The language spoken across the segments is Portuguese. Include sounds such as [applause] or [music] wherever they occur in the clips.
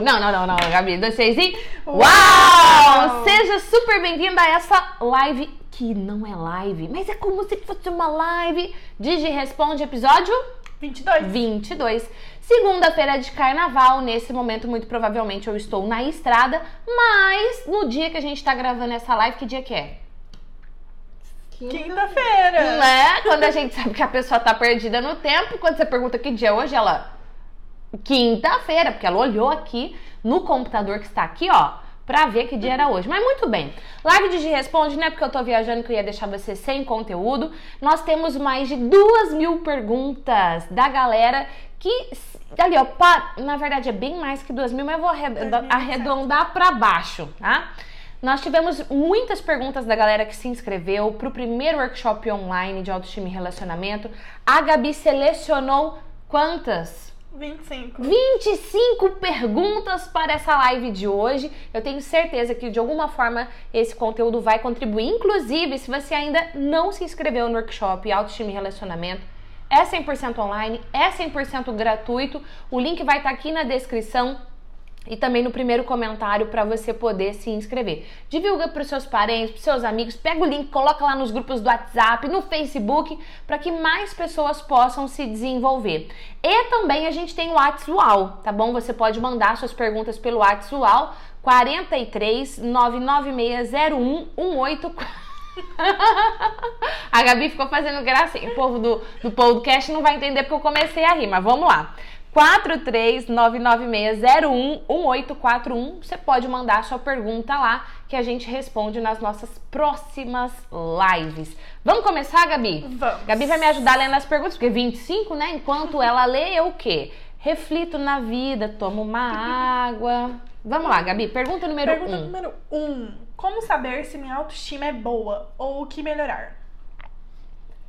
Não, não, não, não, Gabi. Dois, seis e. Uau! Uau! Seja super bem-vinda a essa live que não é live, mas é como se fosse uma live. Digi Responde, episódio 22. 22. Segunda-feira de carnaval, nesse momento, muito provavelmente eu estou na estrada, mas no dia que a gente tá gravando essa live, que dia que é? Quinta-feira. Né? Quando a gente sabe que a pessoa tá perdida no tempo, quando você pergunta que dia é hoje, ela. Quinta-feira, porque ela olhou aqui no computador que está aqui, ó, pra ver que dia era hoje. Mas muito bem. Live de Responde, não é porque eu tô viajando que eu ia deixar você sem conteúdo. Nós temos mais de duas mil perguntas da galera que. Ali, ó, pa, na verdade é bem mais que duas mil, mas eu vou arredondar, pra baixo, tá? Nós tivemos muitas perguntas da galera que se inscreveu para o primeiro workshop online de autoestima e relacionamento. A Gabi selecionou quantas? 25. 25 perguntas para essa live de hoje. Eu tenho certeza que de alguma forma esse conteúdo vai contribuir. Inclusive, se você ainda não se inscreveu no workshop Autoestima e Relacionamento, é 100% online, é 100% gratuito. O link vai estar aqui na descrição e também no primeiro comentário para você poder se inscrever. Divulga para os seus parentes, para os seus amigos, pega o link, coloca lá nos grupos do WhatsApp, no Facebook, para que mais pessoas possam se desenvolver. E também a gente tem o WhatsApp, tá bom? Você pode mandar suas perguntas pelo WhatsApp 43 99601 184 a Gabi ficou fazendo gracinha. O povo do, do podcast não vai entender porque eu comecei a rir, mas vamos lá. 43996011841. Você pode mandar sua pergunta lá que a gente responde nas nossas próximas lives. Vamos começar, Gabi? Vamos. Gabi vai me ajudar lendo as perguntas, porque 25, né? Enquanto ela lê, eu o quê? Reflito na vida, tomo uma água. Vamos lá, Gabi. Pergunta número 1. Pergunta um. número 1. Um. Como saber se minha autoestima é boa ou o que melhorar?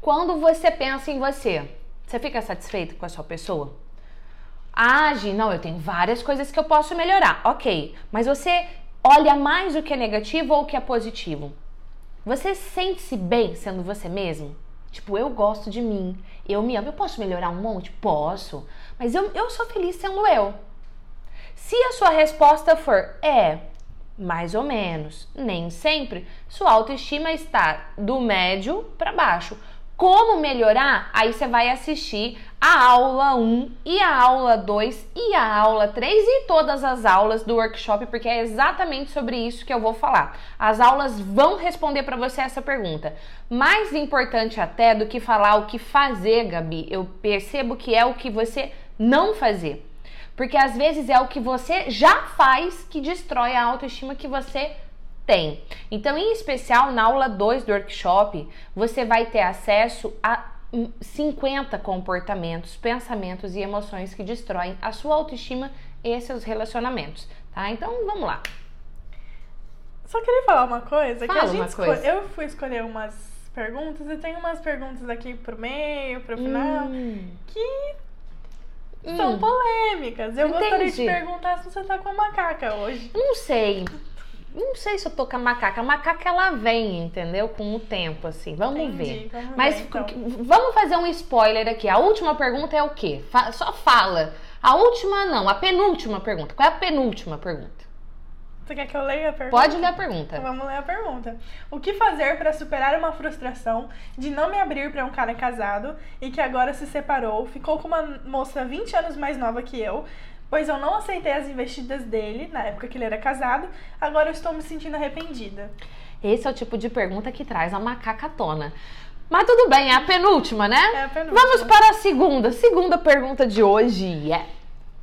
Quando você pensa em você, você fica satisfeito com a sua pessoa? Age, não, eu tenho várias coisas que eu posso melhorar. Ok, mas você olha mais o que é negativo ou o que é positivo? Você sente-se bem sendo você mesmo? Tipo, eu gosto de mim, eu me amo, eu posso melhorar um monte? Posso, mas eu, eu sou feliz sendo eu. Se a sua resposta for é, mais ou menos, nem sempre, sua autoestima está do médio para baixo. Como melhorar? Aí você vai assistir a aula 1 e a aula 2 e a aula 3 e todas as aulas do workshop, porque é exatamente sobre isso que eu vou falar. As aulas vão responder para você essa pergunta. Mais importante até do que falar o que fazer, Gabi, eu percebo que é o que você não fazer. Porque às vezes é o que você já faz que destrói a autoestima que você tem. Então, em especial na aula 2 do workshop, você vai ter acesso a 50 comportamentos, pensamentos e emoções que destroem a sua autoestima e seus relacionamentos, tá? Então, vamos lá. Só queria falar uma coisa, Fala que a gente coisa. eu fui escolher umas perguntas e tem umas perguntas aqui pro meio, pro final, hum. que são hum. polêmicas. Eu Entendi. gostaria de perguntar se você tá com a macaca hoje. Não sei. Não sei se eu tô com a macaca. A macaca ela vem, entendeu? Com o tempo, assim. Vamos Entendi, ver. vamos Mas ver, então. vamos fazer um spoiler aqui. A última pergunta é o quê? Fa só fala. A última não, a penúltima pergunta. Qual é a penúltima pergunta? Você quer que eu leia a pergunta? Pode ler a pergunta. Então vamos ler a pergunta. O que fazer para superar uma frustração de não me abrir para um cara casado e que agora se separou, ficou com uma moça 20 anos mais nova que eu, pois eu não aceitei as investidas dele na época que ele era casado, agora eu estou me sentindo arrependida. Esse é o tipo de pergunta que traz a macaca à tona. Mas tudo bem, é a penúltima, né? É a penúltima. Vamos para a segunda. Segunda pergunta de hoje é: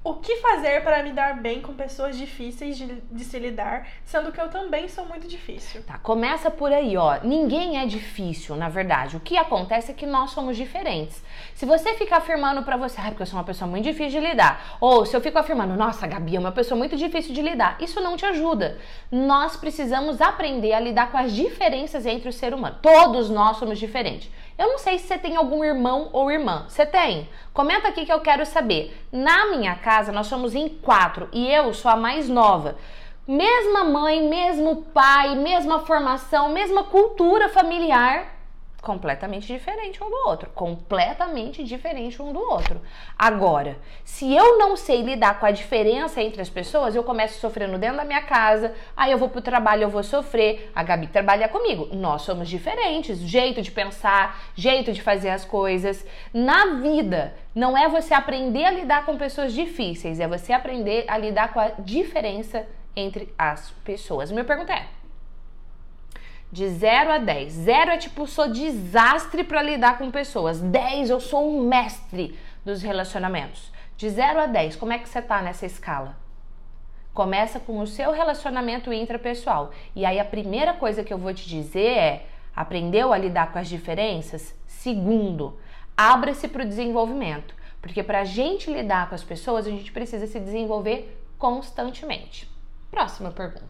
O que fazer para me dar bem com pessoas difíceis de, de se lidar, sendo que eu também sou muito difícil? Tá, começa por aí, ó. Ninguém é difícil, na verdade. O que acontece é que nós somos diferentes. Se você fica afirmando pra você, ah, porque eu sou uma pessoa muito difícil de lidar, ou se eu fico afirmando, nossa, Gabi é uma pessoa muito difícil de lidar, isso não te ajuda. Nós precisamos aprender a lidar com as diferenças entre o ser humano. Todos nós somos diferentes. Eu não sei se você tem algum irmão ou irmã. Você tem? Comenta aqui que eu quero saber. Na minha casa, nós somos em quatro e eu sou a mais nova. Mesma mãe, mesmo pai, mesma formação, mesma cultura familiar. Completamente diferente um do outro, completamente diferente um do outro. Agora, se eu não sei lidar com a diferença entre as pessoas, eu começo sofrendo dentro da minha casa, aí eu vou pro trabalho, eu vou sofrer. A Gabi trabalha comigo. Nós somos diferentes, jeito de pensar, jeito de fazer as coisas. Na vida, não é você aprender a lidar com pessoas difíceis, é você aprender a lidar com a diferença entre as pessoas. Minha pergunta é: de 0 a 10. 0 é tipo, sou desastre para lidar com pessoas. 10, eu sou um mestre dos relacionamentos. De 0 a 10, como é que você tá nessa escala? Começa com o seu relacionamento intrapessoal. E aí a primeira coisa que eu vou te dizer é: aprendeu a lidar com as diferenças? Segundo, abra-se para o desenvolvimento. Porque para a gente lidar com as pessoas, a gente precisa se desenvolver constantemente. Próxima pergunta.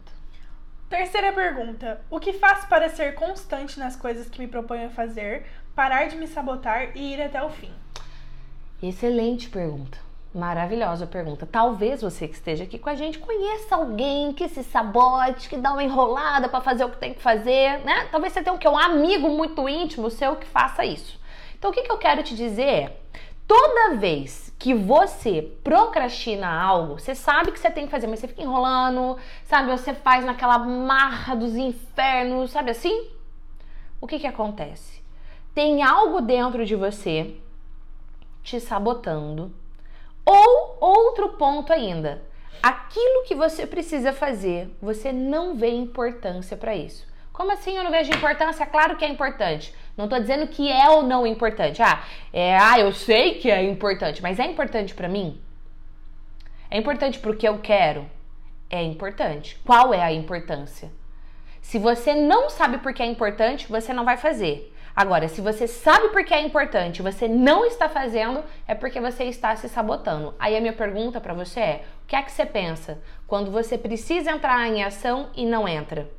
Terceira pergunta: O que faço para ser constante nas coisas que me proponho a fazer, parar de me sabotar e ir até o fim? Excelente pergunta. Maravilhosa pergunta. Talvez você que esteja aqui com a gente conheça alguém que se sabote, que dá uma enrolada para fazer o que tem que fazer, né? Talvez você tenha um, um amigo muito íntimo seu que faça isso. Então, o que, que eu quero te dizer é: toda vez que você procrastina algo, você sabe que você tem que fazer, mas você fica enrolando, sabe? Você faz naquela marra dos infernos, sabe assim? O que que acontece? Tem algo dentro de você te sabotando. Ou outro ponto ainda, aquilo que você precisa fazer, você não vê importância para isso. Como assim eu não vejo importância? Claro que é importante. Não tô dizendo que é ou não importante. Ah, é, ah, eu sei que é importante, mas é importante para mim? É importante porque eu quero? É importante. Qual é a importância? Se você não sabe por que é importante, você não vai fazer. Agora, se você sabe por que é importante você não está fazendo, é porque você está se sabotando. Aí a minha pergunta para você é: o que é que você pensa quando você precisa entrar em ação e não entra?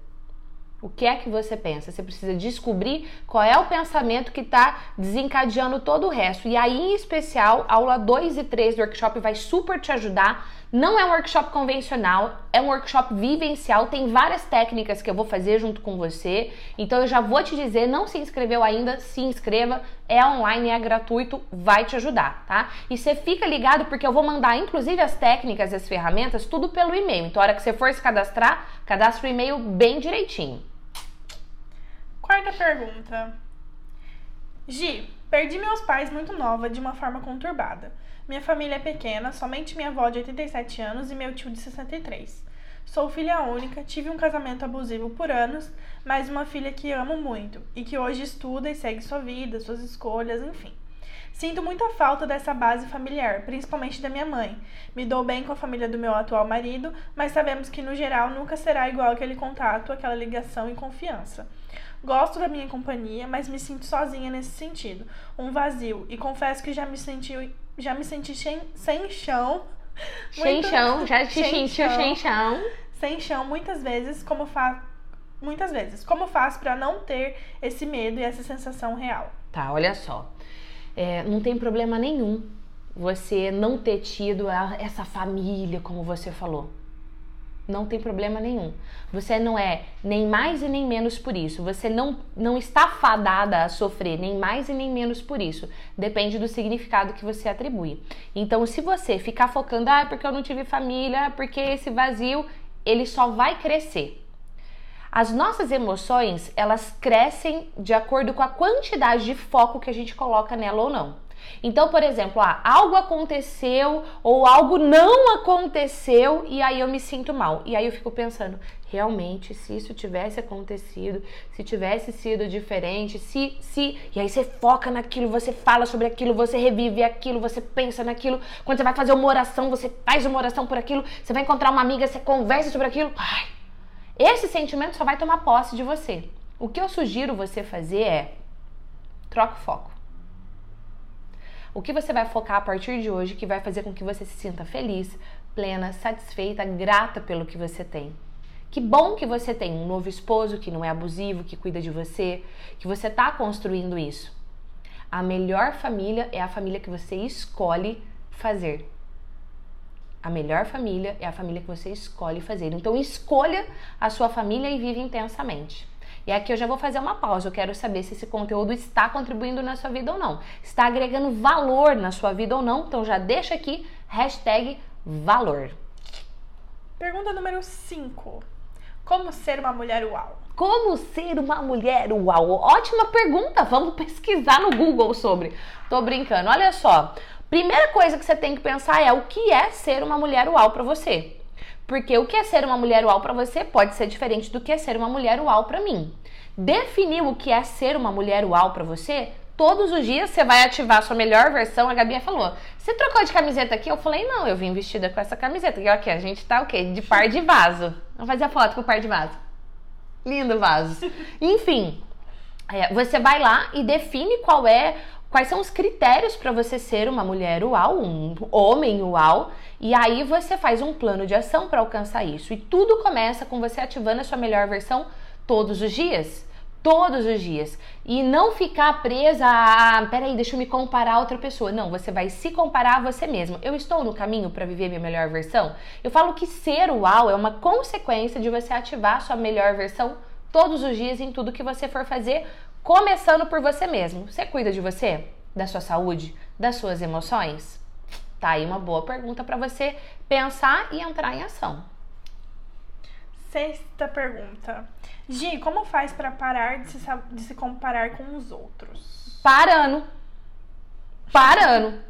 O que é que você pensa? Você precisa descobrir qual é o pensamento que está desencadeando todo o resto. E aí, em especial, aula 2 e 3 do workshop vai super te ajudar. Não é um workshop convencional, é um workshop vivencial. Tem várias técnicas que eu vou fazer junto com você. Então, eu já vou te dizer: não se inscreveu ainda? Se inscreva. É online, é gratuito, vai te ajudar, tá? E você fica ligado porque eu vou mandar, inclusive, as técnicas e as ferramentas, tudo pelo e-mail. Então, a hora que você for se cadastrar, cadastre o e-mail bem direitinho. Quarta pergunta. Gi, perdi meus pais muito nova de uma forma conturbada. Minha família é pequena, somente minha avó de 87 anos e meu tio de 63. Sou filha única, tive um casamento abusivo por anos, mas uma filha que amo muito e que hoje estuda e segue sua vida, suas escolhas, enfim. Sinto muita falta dessa base familiar, principalmente da minha mãe. Me dou bem com a família do meu atual marido, mas sabemos que no geral nunca será igual aquele contato, aquela ligação e confiança. Gosto da minha companhia, mas me sinto sozinha nesse sentido. Um vazio. E confesso que já me senti, já me senti sem, sem chão. Sem chão, já te sentiu sem chão. Sem chão, muitas vezes, como fa muitas vezes. Como faço para não ter esse medo e essa sensação real? Tá, olha só. É, não tem problema nenhum você não ter tido essa família, como você falou. Não tem problema nenhum. Você não é nem mais e nem menos por isso. Você não, não está fadada a sofrer, nem mais e nem menos por isso. Depende do significado que você atribui. Então, se você ficar focando, ah, porque eu não tive família, porque esse vazio, ele só vai crescer. As nossas emoções, elas crescem de acordo com a quantidade de foco que a gente coloca nela ou não. Então, por exemplo, ah, algo aconteceu ou algo não aconteceu e aí eu me sinto mal. E aí eu fico pensando, realmente, se isso tivesse acontecido, se tivesse sido diferente, se, se. E aí você foca naquilo, você fala sobre aquilo, você revive aquilo, você pensa naquilo. Quando você vai fazer uma oração, você faz uma oração por aquilo, você vai encontrar uma amiga, você conversa sobre aquilo. Ai, esse sentimento só vai tomar posse de você. O que eu sugiro você fazer é troca o foco. O que você vai focar a partir de hoje que vai fazer com que você se sinta feliz, plena, satisfeita, grata pelo que você tem. Que bom que você tem um novo esposo que não é abusivo, que cuida de você, que você está construindo isso. A melhor família é a família que você escolhe fazer. A melhor família é a família que você escolhe fazer. Então escolha a sua família e vive intensamente. E aqui eu já vou fazer uma pausa. Eu quero saber se esse conteúdo está contribuindo na sua vida ou não. Está agregando valor na sua vida ou não. Então já deixa aqui, hashtag valor. Pergunta número 5. Como ser uma mulher uau? Como ser uma mulher uau? Ótima pergunta. Vamos pesquisar no Google sobre. Tô brincando. Olha só. Primeira coisa que você tem que pensar é o que é ser uma mulher uau para você. Porque o que é ser uma mulher uau para você pode ser diferente do que é ser uma mulher uau para mim. Definir o que é ser uma mulher uau para você todos os dias você vai ativar a sua melhor versão. A Gabi falou: Você trocou de camiseta aqui? Eu falei: Não, eu vim vestida com essa camiseta. E aqui, a gente tá o quê? De par de vaso. Vamos fazer a foto com o par de vaso. Lindo vaso. [laughs] Enfim, é, você vai lá e define qual é. Quais são os critérios para você ser uma mulher uau, um homem uau, e aí você faz um plano de ação para alcançar isso. E tudo começa com você ativando a sua melhor versão todos os dias todos os dias e não ficar presa a, peraí, deixa eu me comparar a outra pessoa. Não, você vai se comparar a você mesmo. Eu estou no caminho para viver minha melhor versão? Eu falo que ser uau é uma consequência de você ativar sua melhor versão todos os dias em tudo que você for fazer, começando por você mesmo. Você cuida de você, da sua saúde, das suas emoções? Tá aí uma boa pergunta para você pensar e entrar em ação. Sexta pergunta. Gi, como faz para parar de se, de se comparar com os outros? Parando. Parando.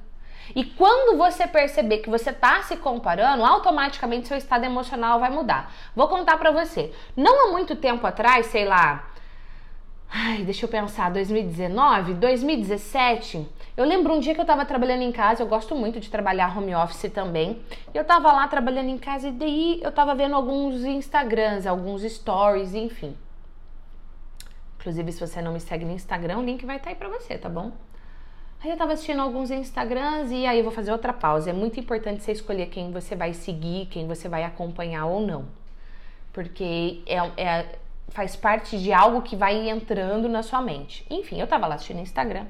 E quando você perceber que você tá se comparando, automaticamente seu estado emocional vai mudar. Vou contar para você. Não há muito tempo atrás, sei lá, Ai, deixa eu pensar, 2019, 2017. Eu lembro um dia que eu tava trabalhando em casa, eu gosto muito de trabalhar home office também. Eu tava lá trabalhando em casa e daí eu tava vendo alguns Instagrams, alguns stories, enfim. Inclusive, se você não me segue no Instagram, o link vai estar tá aí pra você, tá bom? Aí eu tava assistindo alguns Instagrams e aí eu vou fazer outra pausa. É muito importante você escolher quem você vai seguir, quem você vai acompanhar ou não. Porque é, é faz parte de algo que vai entrando na sua mente. Enfim, eu tava lá assistindo Instagram.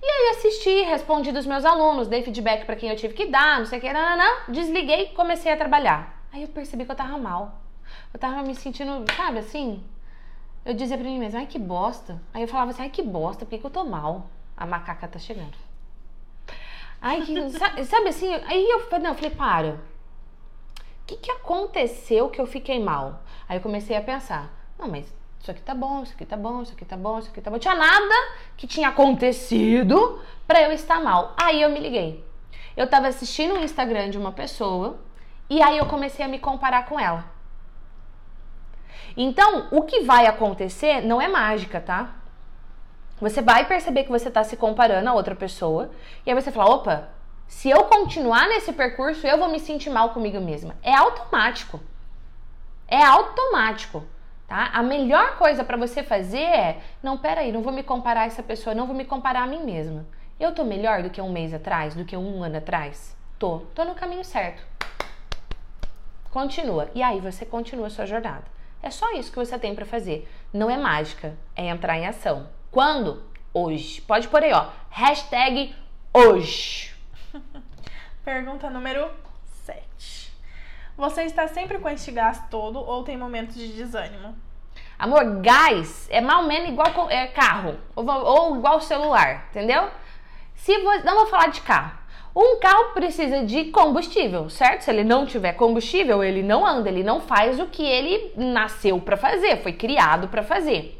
E aí assisti, respondi dos meus alunos, dei feedback para quem eu tive que dar, não sei o que, não, desliguei e comecei a trabalhar. Aí eu percebi que eu tava mal. Eu tava me sentindo, sabe assim? Eu dizia pra mim mesma, ai que bosta. Aí eu falava assim, ai que bosta, por que, que eu tô mal? A macaca tá chegando. Ai, que, [laughs] sabe, sabe assim? Aí eu, não, eu falei, para. O que, que aconteceu que eu fiquei mal? Aí eu comecei a pensar, não, mas isso aqui tá bom, isso aqui tá bom, isso aqui tá bom, isso aqui tá bom. Tinha nada que tinha acontecido para eu estar mal. Aí eu me liguei. Eu tava assistindo o Instagram de uma pessoa e aí eu comecei a me comparar com ela. Então, o que vai acontecer não é mágica, tá? Você vai perceber que você tá se comparando a outra pessoa e aí você fala: opa, se eu continuar nesse percurso, eu vou me sentir mal comigo mesma. É automático. É automático. Tá? A melhor coisa para você fazer é: não, peraí, não vou me comparar a essa pessoa, não vou me comparar a mim mesma. Eu tô melhor do que um mês atrás, do que um ano atrás? Tô, tô no caminho certo. Continua. E aí você continua a sua jornada. É só isso que você tem para fazer. Não é mágica, é entrar em ação. Quando? Hoje. Pode pôr aí, ó. Hashtag hoje. [laughs] Pergunta número 7. Você está sempre com este gás todo ou tem momentos de desânimo? Amor, gás é mal menos igual é, carro ou, ou igual celular, entendeu? Se você, não vou falar de carro. Um carro precisa de combustível, certo? Se ele não tiver combustível, ele não anda, ele não faz o que ele nasceu para fazer, foi criado para fazer.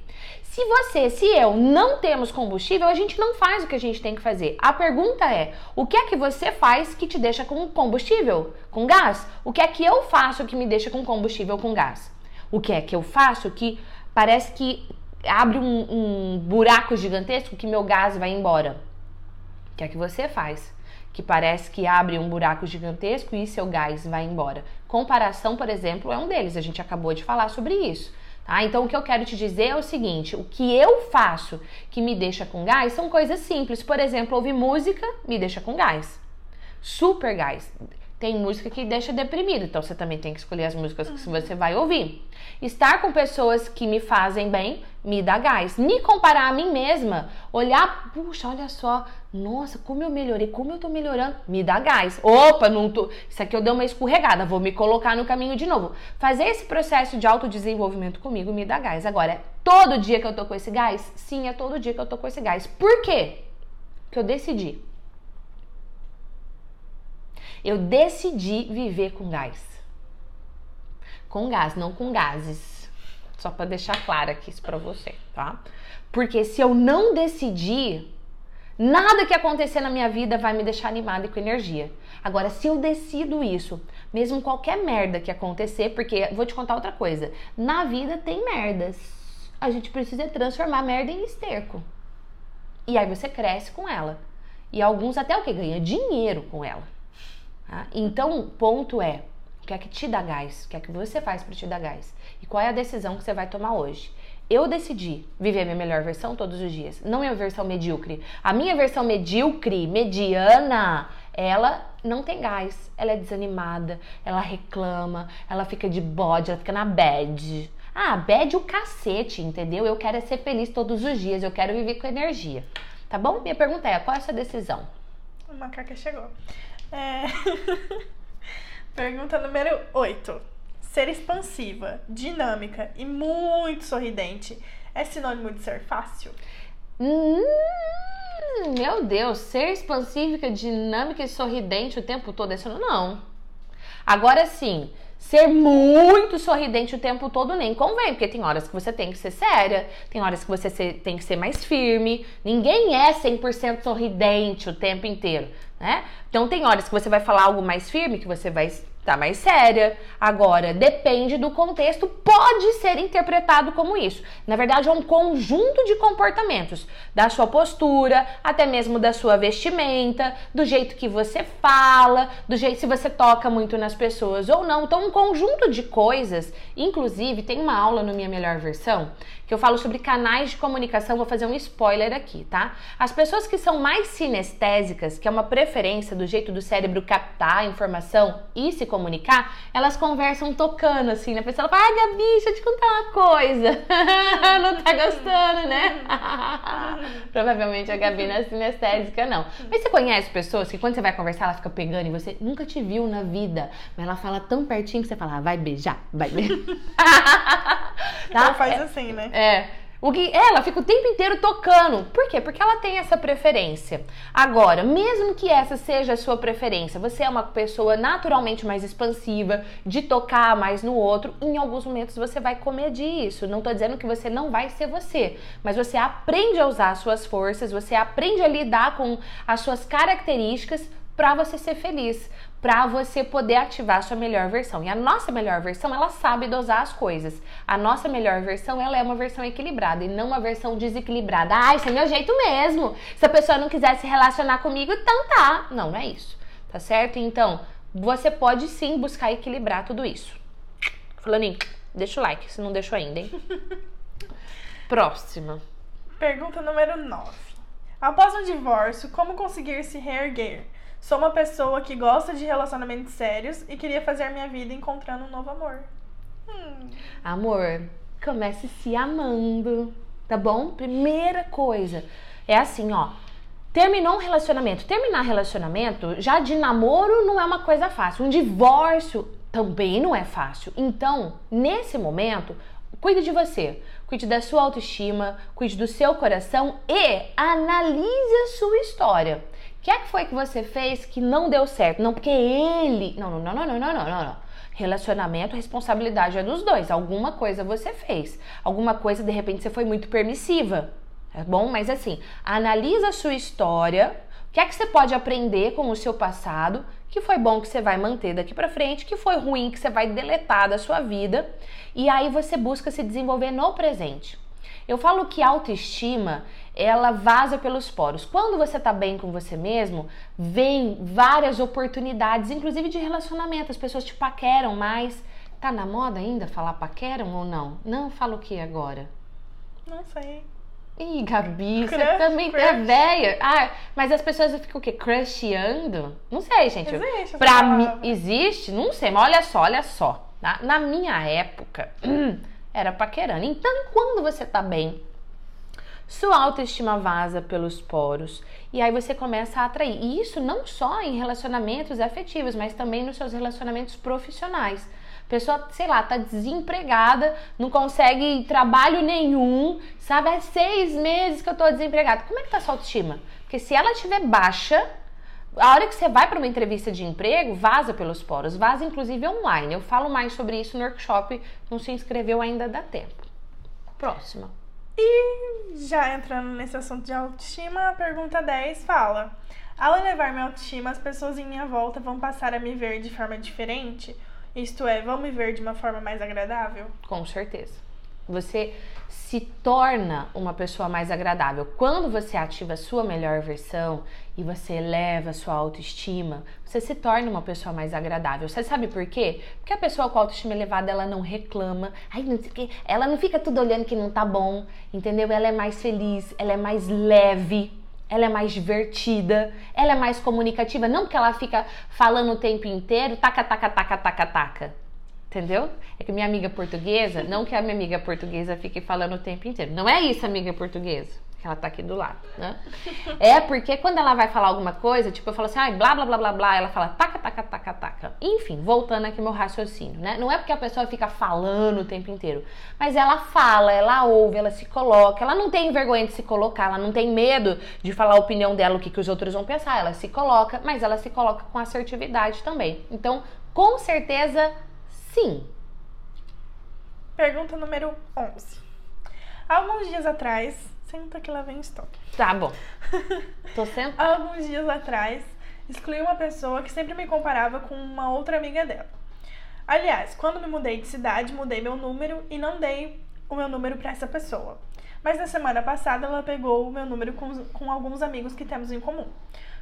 Se você, se eu não temos combustível, a gente não faz o que a gente tem que fazer. A pergunta é: o que é que você faz que te deixa com combustível, com gás? O que é que eu faço que me deixa com combustível, com gás? O que é que eu faço que parece que abre um, um buraco gigantesco que meu gás vai embora? O que é que você faz? que parece que abre um buraco gigantesco e seu gás vai embora. Comparação, por exemplo, é um deles. A gente acabou de falar sobre isso. Tá? Então, o que eu quero te dizer é o seguinte: o que eu faço que me deixa com gás são coisas simples. Por exemplo, ouvir música me deixa com gás. Super gás. Tem música que deixa deprimido, então você também tem que escolher as músicas que você vai ouvir. Estar com pessoas que me fazem bem me dá gás. Me comparar a mim mesma, olhar, puxa, olha só, nossa, como eu melhorei, como eu tô melhorando, me dá gás. Opa, não tô, isso aqui eu dei uma escorregada, vou me colocar no caminho de novo. Fazer esse processo de autodesenvolvimento comigo me dá gás. Agora, todo dia que eu tô com esse gás? Sim, é todo dia que eu tô com esse gás. Por quê? Que eu decidi. Eu decidi viver com gás. Com gás, não com gases. Só para deixar claro aqui isso para você, tá? Porque se eu não decidir, nada que acontecer na minha vida vai me deixar animada e com energia. Agora, se eu decido isso, mesmo qualquer merda que acontecer, porque vou te contar outra coisa, na vida tem merdas. A gente precisa transformar merda em esterco. E aí você cresce com ela. E alguns até o que ganha dinheiro com ela. Tá? Então, o ponto é, o que é que te dá gás? O que é que você faz para te dar gás? E qual é a decisão que você vai tomar hoje? Eu decidi viver a minha melhor versão todos os dias, não é a versão medíocre. A minha versão medíocre, mediana, ela não tem gás, ela é desanimada, ela reclama, ela fica de bode, ela fica na bad. Ah, bad o cacete, entendeu? Eu quero é ser feliz todos os dias, eu quero viver com energia. Tá bom? Minha pergunta é: qual é a sua decisão? O macaca chegou. É... [laughs] Pergunta número 8. Ser expansiva, dinâmica e muito sorridente é sinônimo de ser fácil? Hum, meu Deus, ser expansiva, dinâmica e sorridente o tempo todo, isso não. Agora sim, ser muito sorridente o tempo todo nem convém, porque tem horas que você tem que ser séria, tem horas que você tem que ser mais firme. Ninguém é 100% sorridente o tempo inteiro, né? Então tem horas que você vai falar algo mais firme, que você vai tá mais séria. Agora, depende do contexto, pode ser interpretado como isso. Na verdade, é um conjunto de comportamentos, da sua postura, até mesmo da sua vestimenta, do jeito que você fala, do jeito se você toca muito nas pessoas ou não. Então, um conjunto de coisas. Inclusive, tem uma aula no Minha Melhor Versão que eu falo sobre canais de comunicação, vou fazer um spoiler aqui, tá? As pessoas que são mais sinestésicas, que é uma preferência do jeito do cérebro captar a informação e se comunicar, elas conversam tocando assim, né? A pessoa fala, ai Gabi, deixa eu te contar uma coisa. [laughs] não tá gostando, né? [laughs] Provavelmente a Gabi não é sinestésica, não. Mas você conhece pessoas que quando você vai conversar, ela fica pegando e você nunca te viu na vida, mas ela fala tão pertinho que você fala, ah, vai beijar, vai beijar. [laughs] tá? Então faz é, assim, né? É. O que ela fica o tempo inteiro tocando. Por quê? Porque ela tem essa preferência. Agora, mesmo que essa seja a sua preferência, você é uma pessoa naturalmente mais expansiva, de tocar mais no outro, em alguns momentos você vai comedir isso. Não tô dizendo que você não vai ser você, mas você aprende a usar as suas forças, você aprende a lidar com as suas características para você ser feliz para você poder ativar a sua melhor versão. E a nossa melhor versão, ela sabe dosar as coisas. A nossa melhor versão, ela é uma versão equilibrada e não uma versão desequilibrada. Ah, esse é meu jeito mesmo. Se a pessoa não quiser se relacionar comigo, então tá. Não, não é isso. Tá certo? Então, você pode sim buscar equilibrar tudo isso. Fulaninho, deixa o like, se não deixou ainda, hein? [laughs] Próxima. Pergunta número 9. Após um divórcio, como conseguir se reerguer? Sou uma pessoa que gosta de relacionamentos sérios e queria fazer minha vida encontrando um novo amor. Hum. Amor, comece se amando, tá bom? Primeira coisa é assim, ó. Terminou um relacionamento. Terminar relacionamento já de namoro não é uma coisa fácil. Um divórcio também não é fácil. Então, nesse momento, cuide de você, cuide da sua autoestima, cuide do seu coração e analise a sua história. O que é que foi que você fez que não deu certo? Não, porque ele. Não, não, não, não, não, não, não, não. Relacionamento, responsabilidade é dos dois. Alguma coisa você fez. Alguma coisa, de repente, você foi muito permissiva. É bom? Mas assim, analisa a sua história. O que é que você pode aprender com o seu passado? Que foi bom que você vai manter daqui para frente, que foi ruim que você vai deletar da sua vida. E aí você busca se desenvolver no presente. Eu falo que autoestima, ela vaza pelos poros. Quando você tá bem com você mesmo, vem várias oportunidades, inclusive de relacionamento. As pessoas te paqueram mais. Tá na moda ainda falar paqueram ou não? Não, fala o que agora? Não sei. Ih, Gabi, crush, você também crush. é velha. Ah, mas as pessoas ficam o quê? Crushando? Não sei, gente. Existe. Pra mim, existe? Não sei, mas olha só, olha só. Tá? Na minha época, [clears throat] era paquerando. Então, quando você tá bem, sua autoestima vaza pelos poros e aí você começa a atrair. E isso não só em relacionamentos afetivos, mas também nos seus relacionamentos profissionais. pessoa, sei lá, tá desempregada, não consegue trabalho nenhum, sabe? Há seis meses que eu tô desempregada. Como é que tá sua autoestima? Porque se ela estiver baixa, a hora que você vai para uma entrevista de emprego, vaza pelos poros, vaza inclusive online. Eu falo mais sobre isso no workshop, não se inscreveu ainda dá tempo. Próxima. E já entrando nesse assunto de autoestima, a pergunta 10 fala: Ao elevar minha autoestima, as pessoas em minha volta vão passar a me ver de forma diferente? Isto é, vão me ver de uma forma mais agradável? Com certeza. Você se torna uma pessoa mais agradável. Quando você ativa a sua melhor versão e você eleva a sua autoestima, você se torna uma pessoa mais agradável. Você sabe por quê? Porque a pessoa com autoestima elevada, ela não reclama, ai, não sei o quê, ela não fica tudo olhando que não tá bom, entendeu? Ela é mais feliz, ela é mais leve, ela é mais divertida, ela é mais comunicativa, não porque ela fica falando o tempo inteiro, taca, taca, taca, taca, taca Entendeu? É que minha amiga portuguesa, não que a minha amiga portuguesa fique falando o tempo inteiro. Não é isso, amiga portuguesa. Que ela tá aqui do lado, né? É porque quando ela vai falar alguma coisa, tipo, eu falo assim, ai, blá, blá, blá, blá, blá, ela fala taca, taca, taca, taca. Enfim, voltando aqui meu raciocínio, né? Não é porque a pessoa fica falando o tempo inteiro, mas ela fala, ela ouve, ela se coloca, ela não tem vergonha de se colocar, ela não tem medo de falar a opinião dela, o que, que os outros vão pensar, ela se coloca, mas ela se coloca com assertividade também. Então, com certeza, Sim. Pergunta número 11. Alguns dias atrás. Senta que lá vem stop. Tá bom. Tô sentando. [laughs] Alguns dias atrás, excluí uma pessoa que sempre me comparava com uma outra amiga dela. Aliás, quando me mudei de cidade, mudei meu número e não dei o meu número para essa pessoa. Mas na semana passada ela pegou o meu número com, com alguns amigos que temos em comum.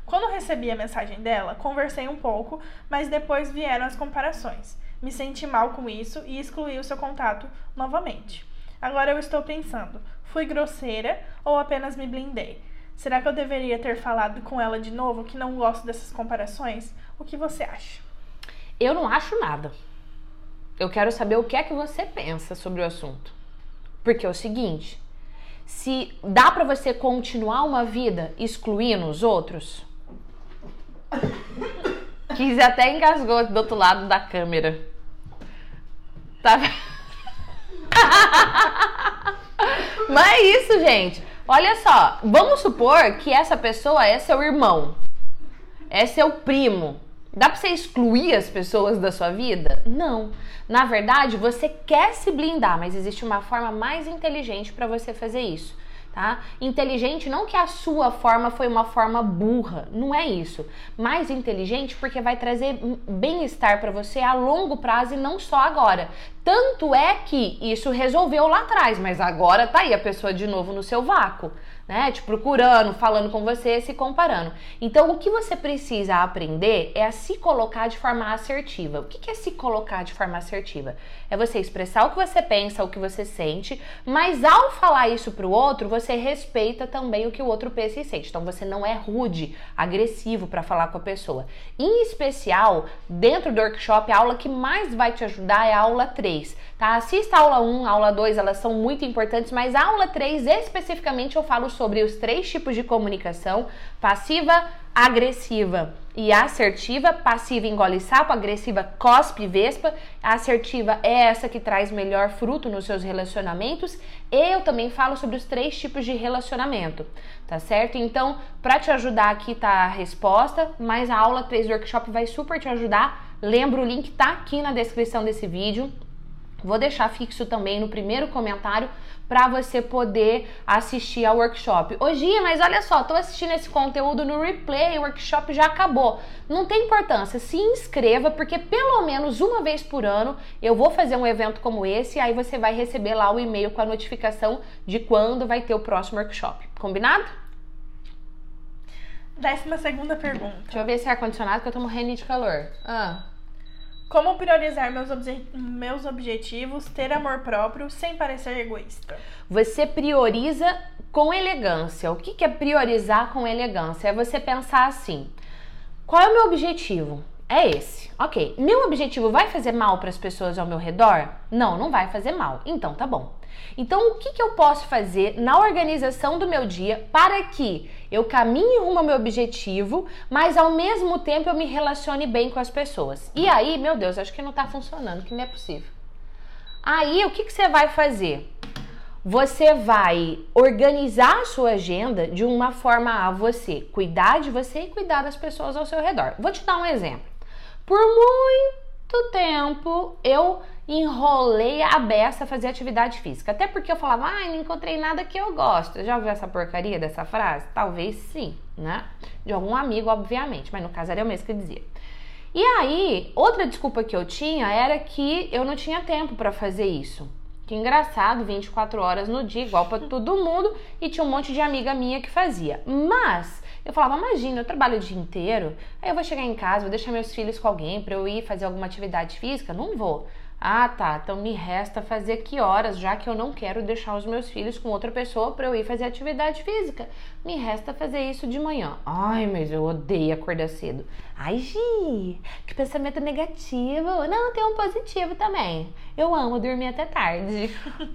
Quando recebi a mensagem dela, conversei um pouco, mas depois vieram as comparações me senti mal com isso e excluí o seu contato novamente. Agora eu estou pensando: fui grosseira ou apenas me blindei? Será que eu deveria ter falado com ela de novo que não gosto dessas comparações? O que você acha? Eu não acho nada. Eu quero saber o que é que você pensa sobre o assunto. Porque é o seguinte, se dá para você continuar uma vida excluindo os outros, Quis até engasgou do outro lado da câmera. Tá [laughs] Mas é isso, gente. Olha só, vamos supor que essa pessoa é seu irmão, é seu primo. Dá pra você excluir as pessoas da sua vida? Não. Na verdade, você quer se blindar, mas existe uma forma mais inteligente para você fazer isso tá? Inteligente não que a sua forma foi uma forma burra, não é isso. Mais inteligente porque vai trazer bem-estar para você a longo prazo e não só agora. Tanto é que isso resolveu lá atrás, mas agora tá aí a pessoa de novo no seu vácuo né? Te procurando, falando com você, se comparando. Então, o que você precisa aprender é a se colocar de forma assertiva. O que é se colocar de forma assertiva? É você expressar o que você pensa, o que você sente, mas ao falar isso para o outro, você respeita também o que o outro pensa e sente. Então, você não é rude, agressivo para falar com a pessoa. Em especial, dentro do workshop, a aula que mais vai te ajudar é a aula 3, tá? Assista a aula 1, a aula 2, elas são muito importantes, mas a aula 3 especificamente eu falo sobre os três tipos de comunicação: passiva, agressiva e assertiva. Passiva engole sapo, agressiva cospe vespa. Assertiva é essa que traz melhor fruto nos seus relacionamentos. E eu também falo sobre os três tipos de relacionamento, tá certo? Então, para te ajudar aqui tá a resposta, mas a aula 3 do workshop vai super te ajudar. Lembra o link tá aqui na descrição desse vídeo. Vou deixar fixo também no primeiro comentário para você poder assistir ao workshop. Hoje, mas olha só, tô assistindo esse conteúdo no replay, o workshop já acabou. Não tem importância, se inscreva porque pelo menos uma vez por ano eu vou fazer um evento como esse e aí você vai receber lá o e-mail com a notificação de quando vai ter o próximo workshop. Combinado? Décima segunda pergunta. Deixa eu ver esse ar-condicionado que eu tô morrendo de calor. Ah. Como priorizar meus, obje meus objetivos, ter amor próprio sem parecer egoísta? Você prioriza com elegância. O que, que é priorizar com elegância? É você pensar assim: qual é o meu objetivo? é esse. Ok. Meu objetivo vai fazer mal para as pessoas ao meu redor? Não, não vai fazer mal. Então tá bom. Então, o que, que eu posso fazer na organização do meu dia para que eu caminhe rumo ao meu objetivo, mas ao mesmo tempo eu me relacione bem com as pessoas? E aí, meu Deus, acho que não está funcionando, que não é possível. Aí, o que, que você vai fazer? Você vai organizar a sua agenda de uma forma a você cuidar de você e cuidar das pessoas ao seu redor. Vou te dar um exemplo. Por muito tempo eu enrolei a beça a fazer atividade física. Até porque eu falava, ai, ah, não encontrei nada que eu gosto. Já ouviu essa porcaria dessa frase? Talvez sim, né? De algum amigo, obviamente, mas no caso era eu mesmo que dizia. E aí, outra desculpa que eu tinha era que eu não tinha tempo para fazer isso. Que engraçado, 24 horas no dia, igual para todo mundo, e tinha um monte de amiga minha que fazia. Mas eu falava, imagina, eu trabalho o dia inteiro, aí eu vou chegar em casa, vou deixar meus filhos com alguém para eu ir fazer alguma atividade física? Não vou. Ah, tá. Então me resta fazer que horas, já que eu não quero deixar os meus filhos com outra pessoa para eu ir fazer atividade física. Me resta fazer isso de manhã. Ai, mas eu odeio acordar cedo. Ai, Gi, que pensamento negativo. Não, tem um positivo também. Eu amo dormir até tarde.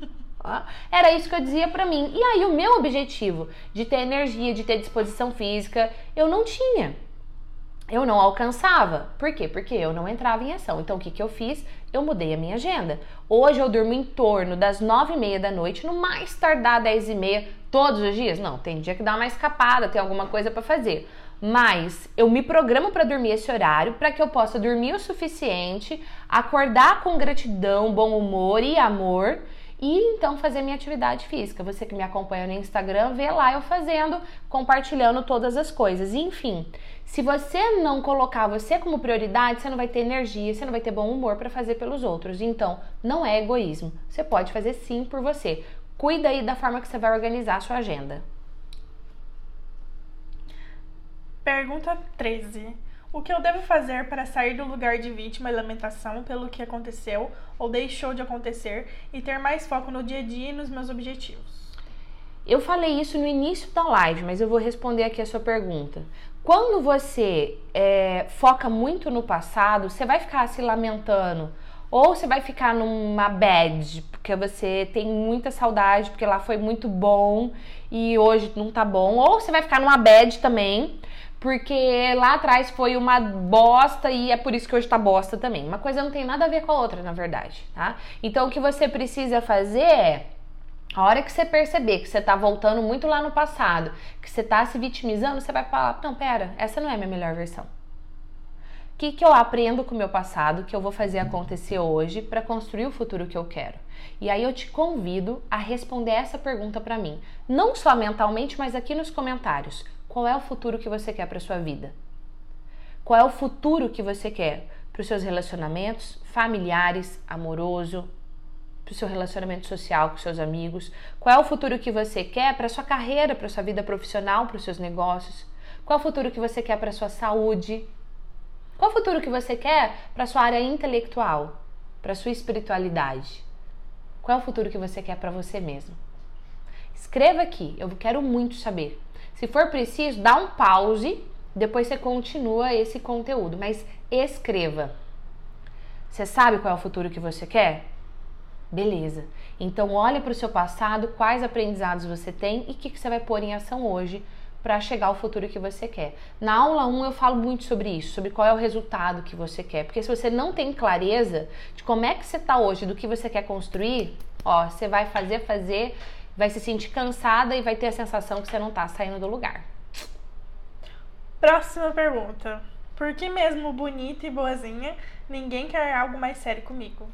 [laughs] Era isso que eu dizia para mim. E aí o meu objetivo de ter energia, de ter disposição física, eu não tinha eu não alcançava. Por quê? Porque eu não entrava em ação. Então, o que, que eu fiz? Eu mudei a minha agenda. Hoje eu durmo em torno das nove e meia da noite, no mais tardar dez e meia, todos os dias. Não, tem dia que dá uma escapada, tem alguma coisa para fazer. Mas eu me programo para dormir esse horário para que eu possa dormir o suficiente, acordar com gratidão, bom humor e amor e então fazer minha atividade física. Você que me acompanha no Instagram, vê lá eu fazendo, compartilhando todas as coisas. enfim, se você não colocar você como prioridade, você não vai ter energia, você não vai ter bom humor para fazer pelos outros. Então, não é egoísmo. Você pode fazer sim por você. Cuida aí da forma que você vai organizar a sua agenda. Pergunta 13. O que eu devo fazer para sair do lugar de vítima e lamentação pelo que aconteceu ou deixou de acontecer e ter mais foco no dia a dia e nos meus objetivos? Eu falei isso no início da live, mas eu vou responder aqui a sua pergunta. Quando você é, foca muito no passado, você vai ficar se lamentando ou você vai ficar numa bad, porque você tem muita saudade, porque lá foi muito bom e hoje não tá bom, ou você vai ficar numa bad também, porque lá atrás foi uma bosta e é por isso que hoje tá bosta também. Uma coisa não tem nada a ver com a outra, na verdade, tá? Então o que você precisa fazer é a hora que você perceber que você tá voltando muito lá no passado, que você tá se vitimizando, você vai falar: "Não, pera, essa não é a minha melhor versão". O que, que eu aprendo com o meu passado que eu vou fazer acontecer hoje para construir o futuro que eu quero? E aí eu te convido a responder essa pergunta para mim, não só mentalmente, mas aqui nos comentários. Qual é o futuro que você quer para sua vida? Qual é o futuro que você quer para os seus relacionamentos familiares, amoroso, para o seu relacionamento social com seus amigos? Qual é o futuro que você quer para sua carreira, para sua vida profissional, para os seus negócios? Qual é o futuro que você quer para sua saúde? Qual é o futuro que você quer para sua área intelectual, para sua espiritualidade? Qual é o futuro que você quer para você mesmo? Escreva aqui, eu quero muito saber. Se for preciso, dá um pause, depois você continua esse conteúdo, mas escreva. Você sabe qual é o futuro que você quer? Beleza. Então olhe para o seu passado, quais aprendizados você tem e o que, que você vai pôr em ação hoje para chegar ao futuro que você quer. Na aula 1 eu falo muito sobre isso, sobre qual é o resultado que você quer. Porque se você não tem clareza de como é que você está hoje, do que você quer construir, ó, você vai fazer, fazer vai se sentir cansada e vai ter a sensação que você não está saindo do lugar. Próxima pergunta. Por que mesmo bonita e boazinha, ninguém quer algo mais sério comigo?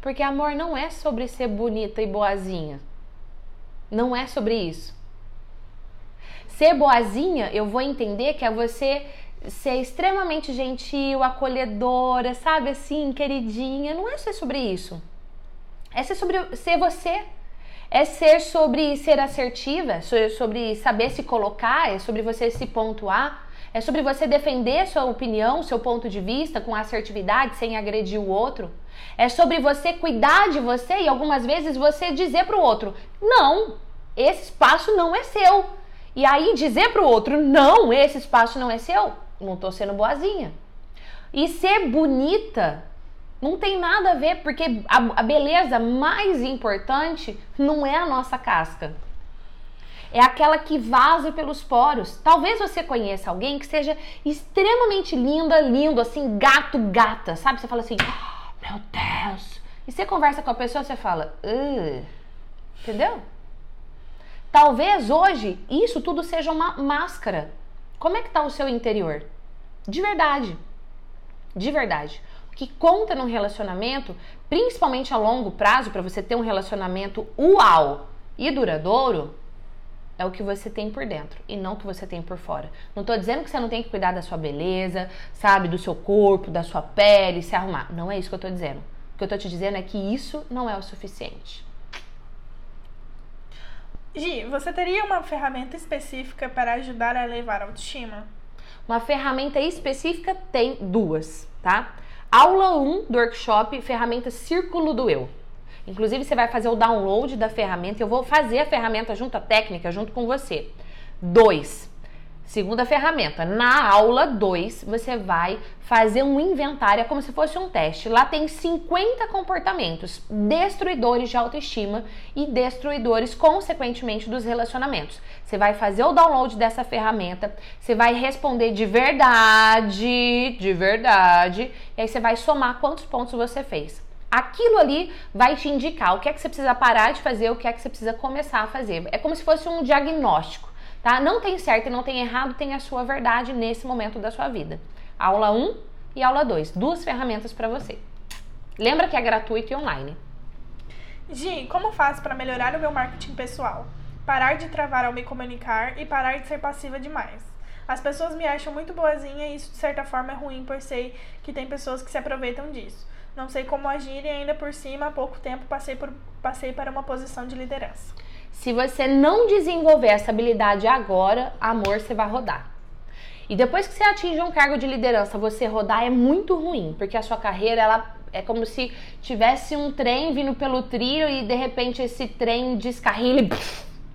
Porque amor não é sobre ser bonita e boazinha. Não é sobre isso. Ser boazinha, eu vou entender que é você ser extremamente gentil, acolhedora, sabe assim, queridinha. Não é ser sobre isso. É ser sobre ser você é ser sobre ser assertiva, sobre saber se colocar, é sobre você se pontuar, é sobre você defender sua opinião, seu ponto de vista com assertividade, sem agredir o outro. É sobre você cuidar de você e algumas vezes você dizer para o outro: não, esse espaço não é seu. E aí dizer para o outro: não, esse espaço não é seu. Não estou sendo boazinha. E ser bonita não tem nada a ver, porque a, a beleza mais importante não é a nossa casca. É aquela que vaza pelos poros. Talvez você conheça alguém que seja extremamente linda, lindo, assim, gato, gata, sabe? Você fala assim, oh, meu Deus. E você conversa com a pessoa, você fala, entendeu? Talvez hoje isso tudo seja uma máscara. Como é que tá o seu interior? De verdade. De verdade. Que conta num relacionamento, principalmente a longo prazo, para você ter um relacionamento uau e duradouro, é o que você tem por dentro e não o que você tem por fora. Não tô dizendo que você não tem que cuidar da sua beleza, sabe, do seu corpo, da sua pele, se arrumar. Não é isso que eu tô dizendo. O que eu tô te dizendo é que isso não é o suficiente. Gi, você teria uma ferramenta específica para ajudar a elevar a autoestima? Uma ferramenta específica tem duas, tá? Aula 1 do workshop, ferramenta Círculo do Eu. Inclusive, você vai fazer o download da ferramenta. Eu vou fazer a ferramenta junto à técnica, junto com você. Dois, segunda ferramenta. Na aula 2, você vai fazer um inventário, é como se fosse um teste. Lá tem 50 comportamentos destruidores de autoestima e destruidores, consequentemente, dos relacionamentos. Você vai fazer o download dessa ferramenta, você vai responder de verdade, de verdade, e aí você vai somar quantos pontos você fez. Aquilo ali vai te indicar o que é que você precisa parar de fazer, o que é que você precisa começar a fazer. É como se fosse um diagnóstico, tá? Não tem certo e não tem errado, tem a sua verdade nesse momento da sua vida. Aula 1 e aula 2, duas ferramentas para você. Lembra que é gratuito e online. Gi, como faço para melhorar o meu marketing pessoal? Parar de travar ao me comunicar e parar de ser passiva demais. As pessoas me acham muito boazinha e isso de certa forma é ruim por sei que tem pessoas que se aproveitam disso não sei como agir e ainda por cima, há pouco tempo passei, por, passei para uma posição de liderança. Se você não desenvolver essa habilidade agora, amor, você vai rodar. E depois que você atinge um cargo de liderança, você rodar é muito ruim, porque a sua carreira ela é como se tivesse um trem vindo pelo trilho e de repente esse trem descarrilha e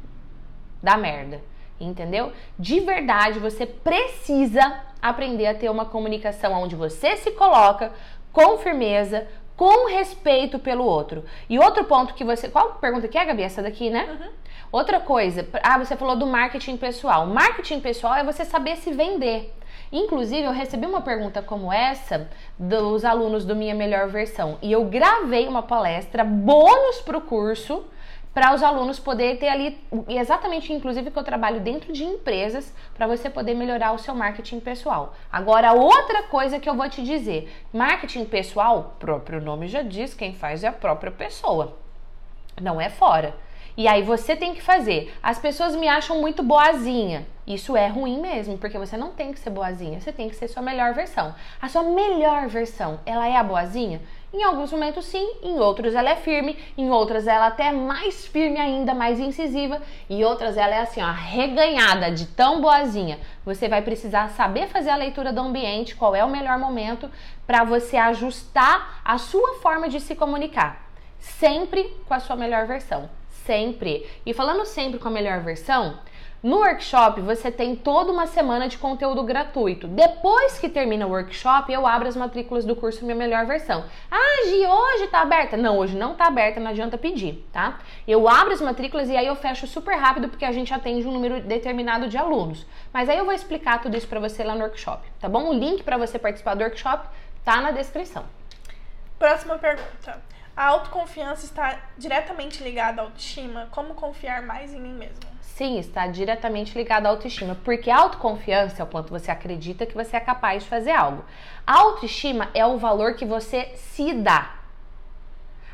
[laughs] dá merda. Entendeu? De verdade, você precisa aprender a ter uma comunicação onde você se coloca com firmeza, com respeito pelo outro. E outro ponto que você. Qual pergunta que é, Gabi? Essa daqui, né? Uhum. Outra coisa. Ah, você falou do marketing pessoal. Marketing pessoal é você saber se vender. Inclusive, eu recebi uma pergunta como essa dos alunos do Minha Melhor Versão. E eu gravei uma palestra bônus para o curso para os alunos poderem ter ali, exatamente inclusive que eu trabalho dentro de empresas, para você poder melhorar o seu marketing pessoal. Agora, outra coisa que eu vou te dizer: marketing pessoal, próprio nome já diz, quem faz é a própria pessoa, não é fora. E aí você tem que fazer. As pessoas me acham muito boazinha. Isso é ruim mesmo, porque você não tem que ser boazinha, você tem que ser sua melhor versão. A sua melhor versão, ela é a boazinha? Em alguns momentos sim, em outros ela é firme, em outras ela até é mais firme ainda, mais incisiva, e outras ela é assim, ó, reganhada de tão boazinha. Você vai precisar saber fazer a leitura do ambiente, qual é o melhor momento para você ajustar a sua forma de se comunicar, sempre com a sua melhor versão, sempre. E falando sempre com a melhor versão, no workshop você tem toda uma semana de conteúdo gratuito. Depois que termina o workshop, eu abro as matrículas do curso Minha Melhor Versão. Ah, Gi, hoje tá aberta? Não, hoje não tá aberta, não adianta pedir, tá? Eu abro as matrículas e aí eu fecho super rápido porque a gente atende um número determinado de alunos. Mas aí eu vou explicar tudo isso para você lá no workshop, tá bom? O link para você participar do workshop tá na descrição. Próxima pergunta. A autoconfiança está diretamente ligada à autoestima? Como confiar mais em mim mesmo? Sim, está diretamente ligado à autoestima, porque autoconfiança é o quanto você acredita que você é capaz de fazer algo. A autoestima é o valor que você se dá.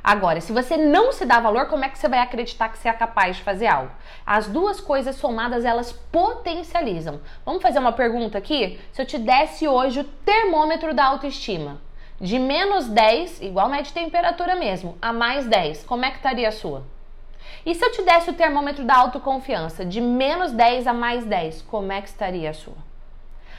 Agora, se você não se dá valor, como é que você vai acreditar que você é capaz de fazer algo? As duas coisas somadas, elas potencializam. Vamos fazer uma pergunta aqui? Se eu te desse hoje o termômetro da autoestima, de menos 10, igual média de temperatura mesmo, a mais 10, como é que estaria a sua? E se eu te desse o termômetro da autoconfiança de menos 10 a mais 10, como é que estaria a sua?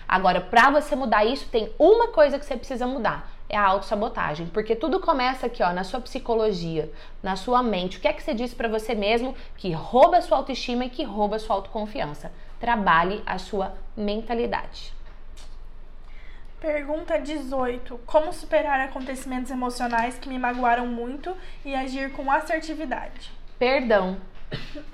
Agora, para você mudar isso, tem uma coisa que você precisa mudar, é a autossabotagem, porque tudo começa aqui, ó, na sua psicologia, na sua mente. O que é que você diz para você mesmo que rouba a sua autoestima e que rouba a sua autoconfiança? Trabalhe a sua mentalidade. Pergunta 18. Como superar acontecimentos emocionais que me magoaram muito e agir com assertividade? Perdão.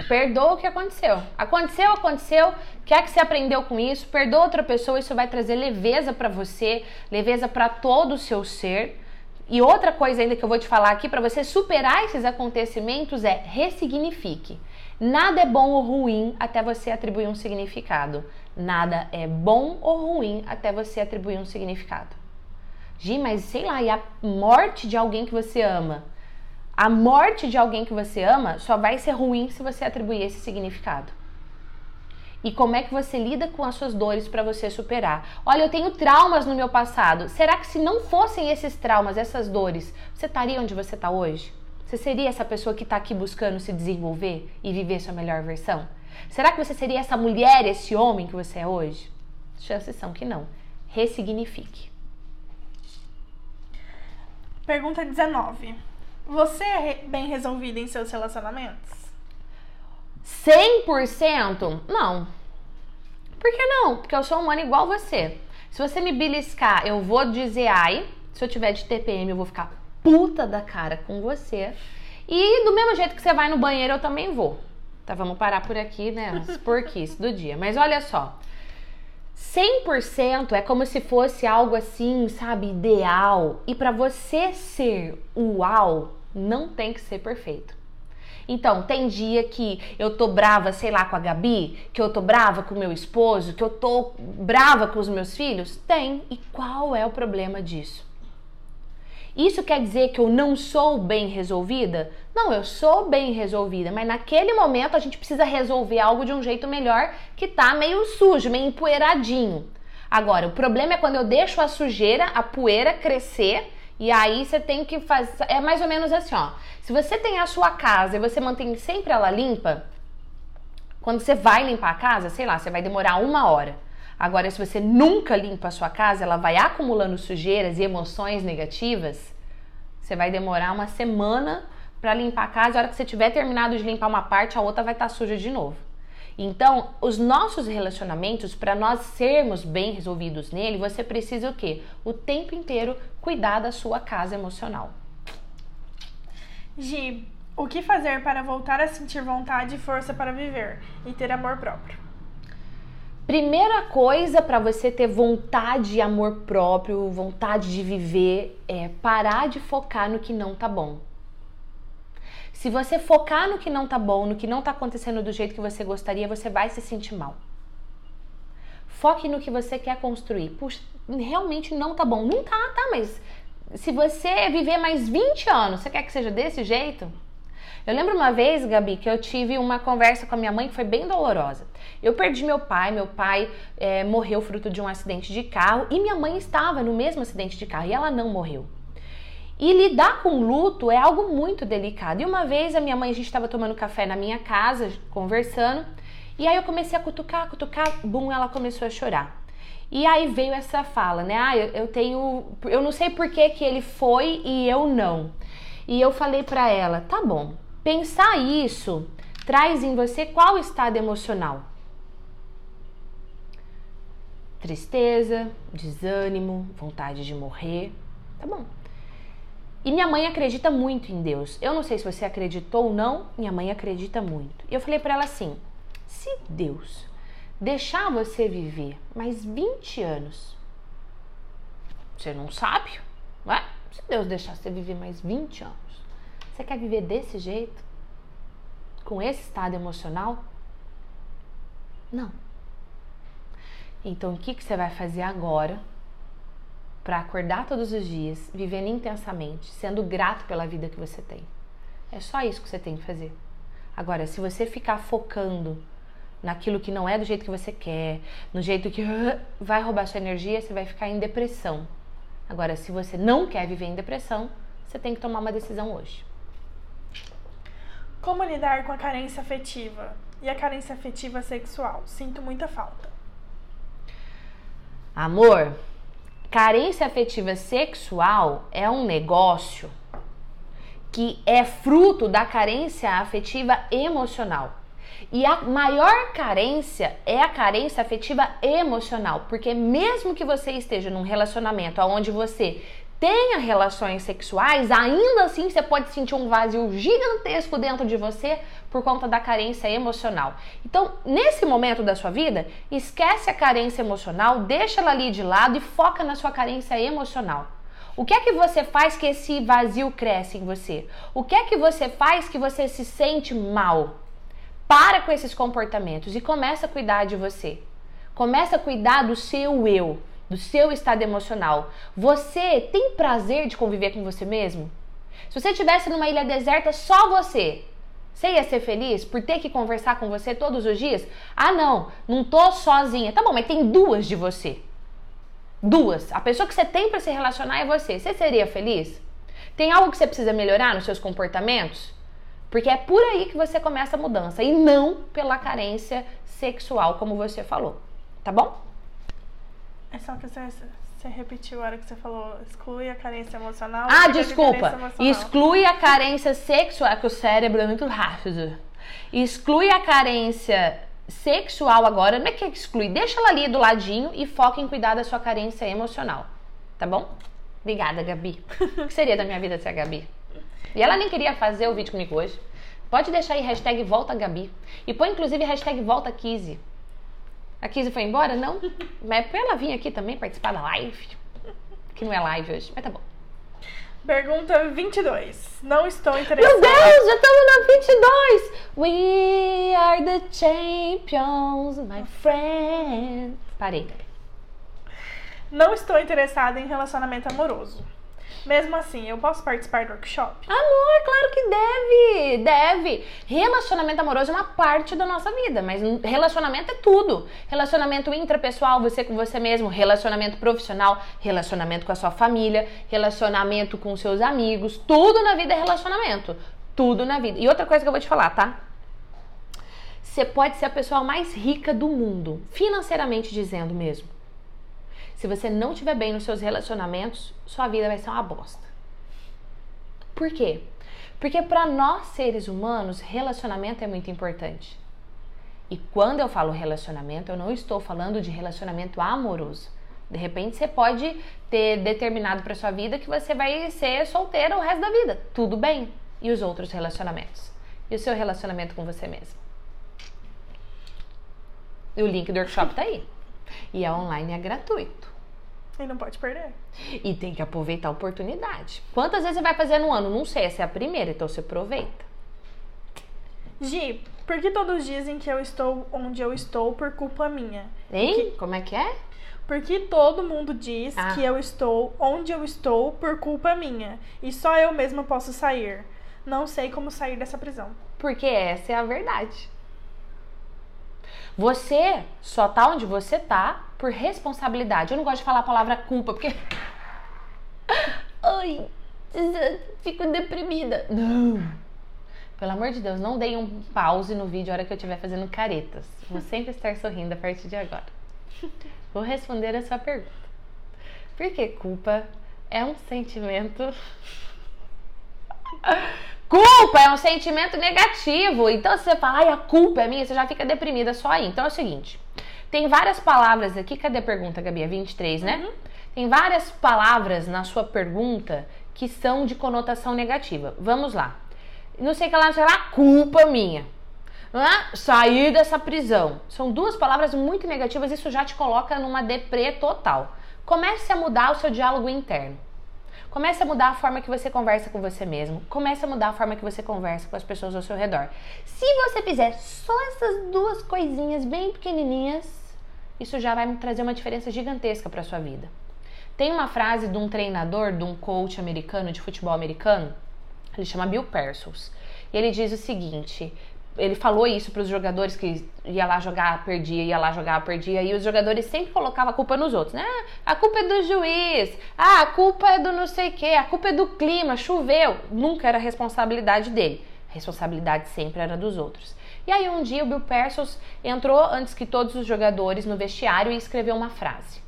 Perdoa o que aconteceu. Aconteceu, aconteceu. Quer que você aprendeu com isso? Perdoa outra pessoa, isso vai trazer leveza para você, leveza para todo o seu ser. E outra coisa ainda que eu vou te falar aqui para você superar esses acontecimentos é ressignifique. Nada é bom ou ruim até você atribuir um significado. Nada é bom ou ruim até você atribuir um significado. Gi, mas sei lá, e a morte de alguém que você ama? A morte de alguém que você ama só vai ser ruim se você atribuir esse significado. E como é que você lida com as suas dores para você superar? Olha, eu tenho traumas no meu passado. Será que se não fossem esses traumas, essas dores, você estaria onde você está hoje? Você seria essa pessoa que está aqui buscando se desenvolver e viver sua melhor versão? Será que você seria essa mulher, esse homem que você é hoje? Chances são que não. Ressignifique. Pergunta 19. Você é bem resolvida em seus relacionamentos? 100%? Não. Por que não? Porque eu sou humana igual você. Se você me beliscar, eu vou dizer ai. Se eu tiver de TPM, eu vou ficar puta da cara com você. E do mesmo jeito que você vai no banheiro, eu também vou. Tá, vamos parar por aqui, né? As porquices do dia. Mas olha só. 100% é como se fosse algo assim, sabe, ideal. E para você ser uau, não tem que ser perfeito. Então, tem dia que eu tô brava, sei lá, com a Gabi, que eu tô brava com o meu esposo, que eu tô brava com os meus filhos? Tem. E qual é o problema disso? Isso quer dizer que eu não sou bem resolvida? Não, eu sou bem resolvida, mas naquele momento a gente precisa resolver algo de um jeito melhor que tá meio sujo, meio empoeiradinho. Agora, o problema é quando eu deixo a sujeira, a poeira crescer e aí você tem que fazer. É mais ou menos assim, ó. Se você tem a sua casa e você mantém sempre ela limpa, quando você vai limpar a casa, sei lá, você vai demorar uma hora. Agora, se você nunca limpa a sua casa, ela vai acumulando sujeiras e emoções negativas, você vai demorar uma semana para limpar a casa. A hora que você tiver terminado de limpar uma parte, a outra vai estar tá suja de novo. Então, os nossos relacionamentos, para nós sermos bem resolvidos nele, você precisa o quê? O tempo inteiro cuidar da sua casa emocional. Gi, o que fazer para voltar a sentir vontade e força para viver e ter amor próprio? Primeira coisa para você ter vontade e amor próprio, vontade de viver, é parar de focar no que não tá bom. Se você focar no que não tá bom, no que não tá acontecendo do jeito que você gostaria, você vai se sentir mal. Foque no que você quer construir. Puxa, realmente não tá bom. Não tá, tá, mas se você viver mais 20 anos, você quer que seja desse jeito? Eu lembro uma vez, Gabi, que eu tive uma conversa com a minha mãe que foi bem dolorosa. Eu perdi meu pai, meu pai é, morreu fruto de um acidente de carro e minha mãe estava no mesmo acidente de carro e ela não morreu. E lidar com luto é algo muito delicado. E uma vez a minha mãe, a gente estava tomando café na minha casa, conversando, e aí eu comecei a cutucar, cutucar, bum, ela começou a chorar. E aí veio essa fala, né? Ah, eu, eu tenho. Eu não sei por que, que ele foi e eu não. E eu falei para ela: tá bom, Pensar isso traz em você qual estado emocional? Tristeza, desânimo, vontade de morrer. Tá bom. E minha mãe acredita muito em Deus. Eu não sei se você acreditou ou não, minha mãe acredita muito. E eu falei para ela assim: se Deus deixar você viver mais 20 anos, você não sabe, não é? Se Deus deixar você viver mais 20 anos, você quer viver desse jeito? Com esse estado emocional? Não. Então, o que, que você vai fazer agora para acordar todos os dias, vivendo intensamente, sendo grato pela vida que você tem? É só isso que você tem que fazer. Agora, se você ficar focando naquilo que não é do jeito que você quer, no jeito que vai roubar sua energia, você vai ficar em depressão. Agora, se você não quer viver em depressão, você tem que tomar uma decisão hoje. Como lidar com a carência afetiva e a carência afetiva sexual? Sinto muita falta. Amor, carência afetiva sexual é um negócio que é fruto da carência afetiva emocional. E a maior carência é a carência afetiva emocional, porque mesmo que você esteja num relacionamento onde você tenha relações sexuais, ainda assim você pode sentir um vazio gigantesco dentro de você por conta da carência emocional. Então, nesse momento da sua vida, esquece a carência emocional, deixa ela ali de lado e foca na sua carência emocional. O que é que você faz que esse vazio cresce em você? O que é que você faz que você se sente mal? Para com esses comportamentos e começa a cuidar de você. Começa a cuidar do seu eu, do seu estado emocional. Você tem prazer de conviver com você mesmo? Se você estivesse numa ilha deserta só você, você ia ser feliz por ter que conversar com você todos os dias? Ah, não, não tô sozinha. Tá bom, mas tem duas de você. Duas. A pessoa que você tem para se relacionar é você. Você seria feliz? Tem algo que você precisa melhorar nos seus comportamentos? Porque é por aí que você começa a mudança e não pela carência sexual, como você falou. Tá bom? É só que você, você repetiu a hora que você falou, exclui a carência emocional. Ah, desculpa. Exclui a carência sexual, que o cérebro é muito rápido. Exclui a carência sexual agora, não é que exclui, deixa ela ali do ladinho e foca em cuidar da sua carência emocional. Tá bom? Obrigada, Gabi. [laughs] o que seria da minha vida sem a Gabi? E ela nem queria fazer o vídeo comigo hoje. Pode deixar aí hashtag volta Gabi. E põe inclusive hashtag volta Kizzy. A Kizzy foi embora? Não. [laughs] Mas é pra ela vir aqui também participar da live. Que não é live hoje, mas tá bom. Pergunta 22. Não estou interessada. Meu Deus, já estamos na 22. We are the champions, my friend. Parei. Não estou interessada em relacionamento amoroso. Mesmo assim, eu posso participar do workshop? Amor, claro que deve, deve. Relacionamento amoroso é uma parte da nossa vida, mas relacionamento é tudo. Relacionamento intrapessoal, você com você mesmo, relacionamento profissional, relacionamento com a sua família, relacionamento com seus amigos, tudo na vida é relacionamento. Tudo na vida. E outra coisa que eu vou te falar, tá? Você pode ser a pessoa mais rica do mundo, financeiramente dizendo mesmo. Se você não estiver bem nos seus relacionamentos, sua vida vai ser uma bosta. Por quê? Porque para nós seres humanos, relacionamento é muito importante. E quando eu falo relacionamento, eu não estou falando de relacionamento amoroso. De repente você pode ter determinado para sua vida que você vai ser solteira o resto da vida. Tudo bem. E os outros relacionamentos? E o seu relacionamento com você mesmo? E o link do workshop tá aí. E a online é gratuito. E não pode perder. E tem que aproveitar a oportunidade. Quantas vezes você vai fazer no ano? Não sei, essa é a primeira, então você aproveita. Gi, por que todos dizem que eu estou onde eu estou por culpa minha? Hein? Que... Como é que é? Porque todo mundo diz ah. que eu estou onde eu estou por culpa minha. E só eu mesma posso sair. Não sei como sair dessa prisão. Porque essa é a verdade. Você só tá onde você tá por responsabilidade. Eu não gosto de falar a palavra culpa, porque. [laughs] Ai, fico deprimida. Não. Pelo amor de Deus, não dei um pause no vídeo a hora que eu estiver fazendo caretas. Vou sempre estar sorrindo a partir de agora. Vou responder a sua pergunta. Porque culpa é um sentimento Culpa é um sentimento negativo. Então, se você fala, ai, a culpa é minha, você já fica deprimida só aí. Então é o seguinte: tem várias palavras aqui. Cadê a pergunta, Gabi? É 23, né? Uhum. Tem várias palavras na sua pergunta que são de conotação negativa. Vamos lá. Não sei que lá, sei lá, culpa minha. É? Sair dessa prisão. São duas palavras muito negativas, isso já te coloca numa deprê total. Comece a mudar o seu diálogo interno. Comece a mudar a forma que você conversa com você mesmo. Comece a mudar a forma que você conversa com as pessoas ao seu redor. Se você fizer só essas duas coisinhas bem pequenininhas, isso já vai trazer uma diferença gigantesca para sua vida. Tem uma frase de um treinador, de um coach americano de futebol americano, ele chama Bill Parcells. E ele diz o seguinte: ele falou isso para os jogadores que ia lá jogar, perdia, ia lá jogar, perdia, e os jogadores sempre colocavam a culpa nos outros, né? A culpa é do juiz, ah, a culpa é do não sei o quê, a culpa é do clima, choveu. Nunca era responsabilidade dele. A responsabilidade sempre era dos outros. E aí um dia o Bill Parcells entrou antes que todos os jogadores no vestiário e escreveu uma frase.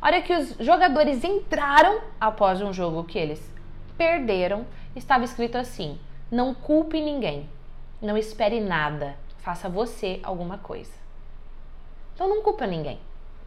A hora que os jogadores entraram após um jogo que eles perderam, estava escrito assim: não culpe ninguém não espere nada. Faça você alguma coisa. Então não culpa ninguém.